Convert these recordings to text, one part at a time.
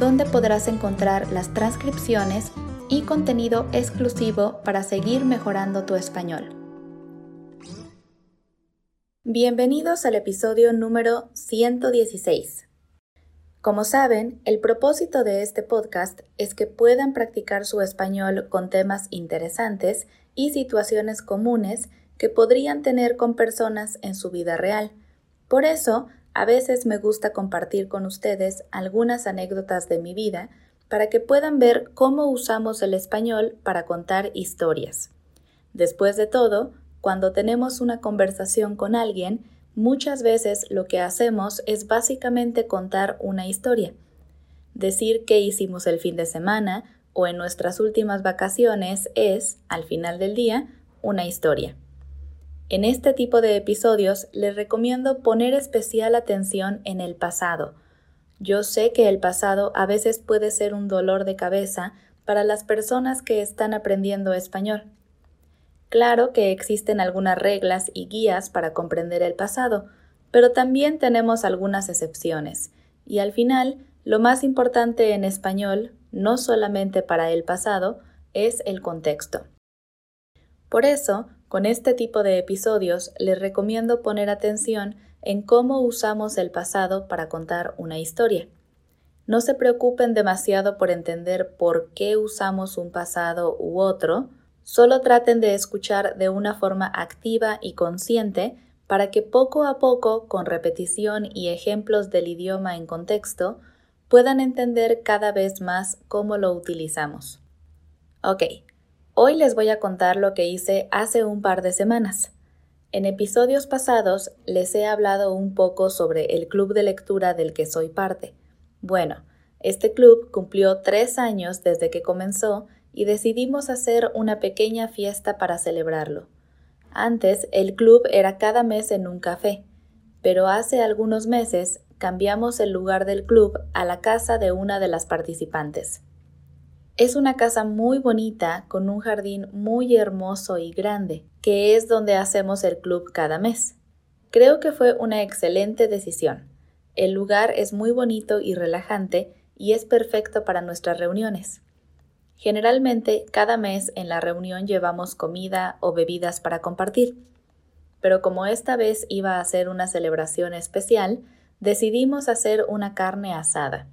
donde podrás encontrar las transcripciones y contenido exclusivo para seguir mejorando tu español. Bienvenidos al episodio número 116. Como saben, el propósito de este podcast es que puedan practicar su español con temas interesantes y situaciones comunes que podrían tener con personas en su vida real. Por eso, a veces me gusta compartir con ustedes algunas anécdotas de mi vida para que puedan ver cómo usamos el español para contar historias. Después de todo, cuando tenemos una conversación con alguien, muchas veces lo que hacemos es básicamente contar una historia. Decir qué hicimos el fin de semana o en nuestras últimas vacaciones es, al final del día, una historia. En este tipo de episodios les recomiendo poner especial atención en el pasado. Yo sé que el pasado a veces puede ser un dolor de cabeza para las personas que están aprendiendo español. Claro que existen algunas reglas y guías para comprender el pasado, pero también tenemos algunas excepciones, y al final, lo más importante en español, no solamente para el pasado, es el contexto. Por eso, con este tipo de episodios les recomiendo poner atención en cómo usamos el pasado para contar una historia. No se preocupen demasiado por entender por qué usamos un pasado u otro, solo traten de escuchar de una forma activa y consciente para que poco a poco, con repetición y ejemplos del idioma en contexto, puedan entender cada vez más cómo lo utilizamos. Ok, Hoy les voy a contar lo que hice hace un par de semanas. En episodios pasados les he hablado un poco sobre el club de lectura del que soy parte. Bueno, este club cumplió tres años desde que comenzó y decidimos hacer una pequeña fiesta para celebrarlo. Antes el club era cada mes en un café, pero hace algunos meses cambiamos el lugar del club a la casa de una de las participantes. Es una casa muy bonita con un jardín muy hermoso y grande, que es donde hacemos el club cada mes. Creo que fue una excelente decisión. El lugar es muy bonito y relajante y es perfecto para nuestras reuniones. Generalmente cada mes en la reunión llevamos comida o bebidas para compartir. Pero como esta vez iba a ser una celebración especial, decidimos hacer una carne asada.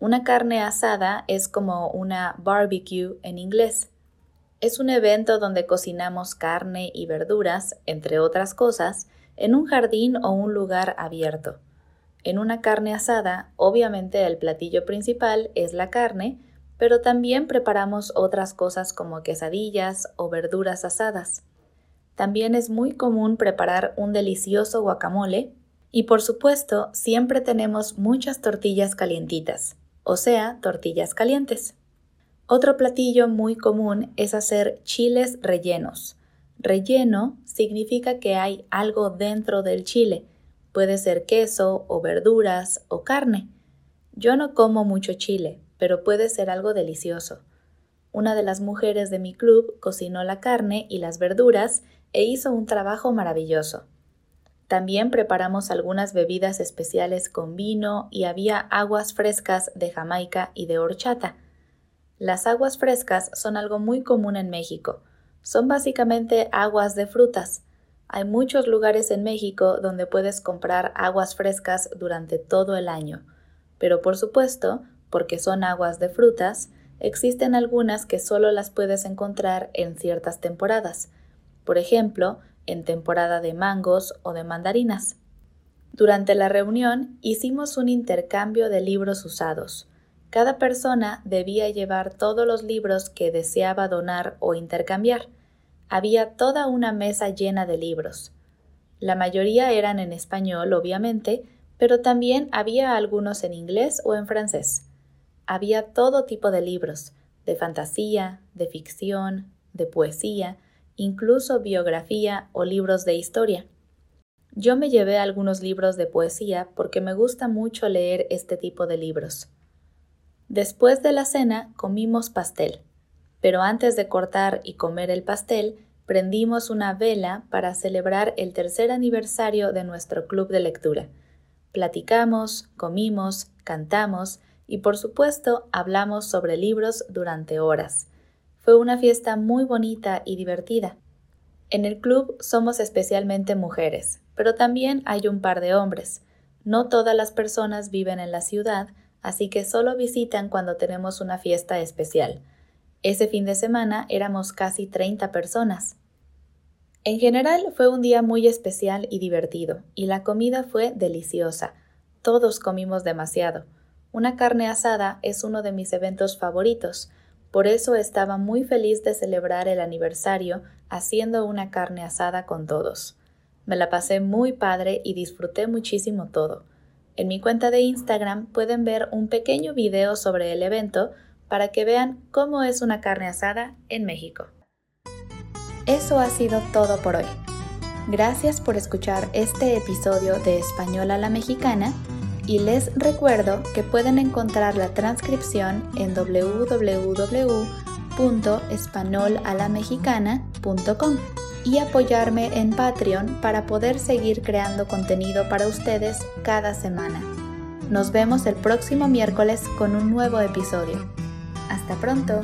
Una carne asada es como una barbecue en inglés. Es un evento donde cocinamos carne y verduras, entre otras cosas, en un jardín o un lugar abierto. En una carne asada, obviamente el platillo principal es la carne, pero también preparamos otras cosas como quesadillas o verduras asadas. También es muy común preparar un delicioso guacamole y por supuesto siempre tenemos muchas tortillas calientitas o sea, tortillas calientes. Otro platillo muy común es hacer chiles rellenos. Relleno significa que hay algo dentro del chile. Puede ser queso o verduras o carne. Yo no como mucho chile, pero puede ser algo delicioso. Una de las mujeres de mi club cocinó la carne y las verduras e hizo un trabajo maravilloso. También preparamos algunas bebidas especiales con vino y había aguas frescas de Jamaica y de horchata. Las aguas frescas son algo muy común en México. Son básicamente aguas de frutas. Hay muchos lugares en México donde puedes comprar aguas frescas durante todo el año. Pero por supuesto, porque son aguas de frutas, existen algunas que solo las puedes encontrar en ciertas temporadas. Por ejemplo, en temporada de mangos o de mandarinas. Durante la reunión hicimos un intercambio de libros usados. Cada persona debía llevar todos los libros que deseaba donar o intercambiar. Había toda una mesa llena de libros. La mayoría eran en español, obviamente, pero también había algunos en inglés o en francés. había todo tipo de libros, de fantasía, de ficción, de poesía, incluso biografía o libros de historia. Yo me llevé algunos libros de poesía porque me gusta mucho leer este tipo de libros. Después de la cena comimos pastel, pero antes de cortar y comer el pastel, prendimos una vela para celebrar el tercer aniversario de nuestro club de lectura. Platicamos, comimos, cantamos y por supuesto hablamos sobre libros durante horas. Fue una fiesta muy bonita y divertida. En el club somos especialmente mujeres, pero también hay un par de hombres. No todas las personas viven en la ciudad, así que solo visitan cuando tenemos una fiesta especial. Ese fin de semana éramos casi 30 personas. En general fue un día muy especial y divertido, y la comida fue deliciosa. Todos comimos demasiado. Una carne asada es uno de mis eventos favoritos, por eso estaba muy feliz de celebrar el aniversario haciendo una carne asada con todos. Me la pasé muy padre y disfruté muchísimo todo. En mi cuenta de Instagram pueden ver un pequeño video sobre el evento para que vean cómo es una carne asada en México. Eso ha sido todo por hoy. Gracias por escuchar este episodio de Español a la Mexicana y les recuerdo que pueden encontrar la transcripción en www.españolalamexicana.com y apoyarme en Patreon para poder seguir creando contenido para ustedes cada semana. Nos vemos el próximo miércoles con un nuevo episodio. Hasta pronto.